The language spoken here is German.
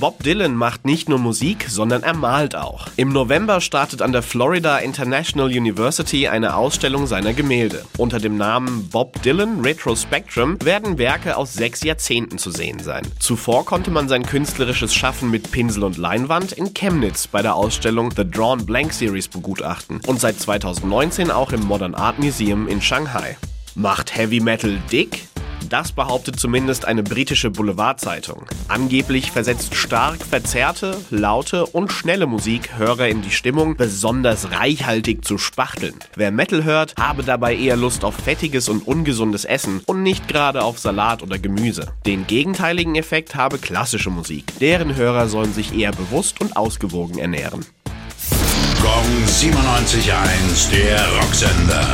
Bob Dylan macht nicht nur Musik, sondern er malt auch. Im November startet an der Florida International University eine Ausstellung seiner Gemälde. Unter dem Namen Bob Dylan Retrospectrum werden Werke aus sechs Jahrzehnten zu sehen sein. Zuvor konnte man sein künstlerisches Schaffen mit Pinsel und Leinwand in Chemnitz bei der Ausstellung The Drawn Blank Series begutachten und seit 2019 auch im Modern Art Museum in Shanghai. Macht Heavy Metal dick? Das behauptet zumindest eine britische Boulevardzeitung. Angeblich versetzt stark verzerrte, laute und schnelle Musik Hörer in die Stimmung, besonders reichhaltig zu spachteln. Wer Metal hört, habe dabei eher Lust auf fettiges und ungesundes Essen und nicht gerade auf Salat oder Gemüse. Den gegenteiligen Effekt habe klassische Musik. Deren Hörer sollen sich eher bewusst und ausgewogen ernähren. Gong 97.1, der Rocksender.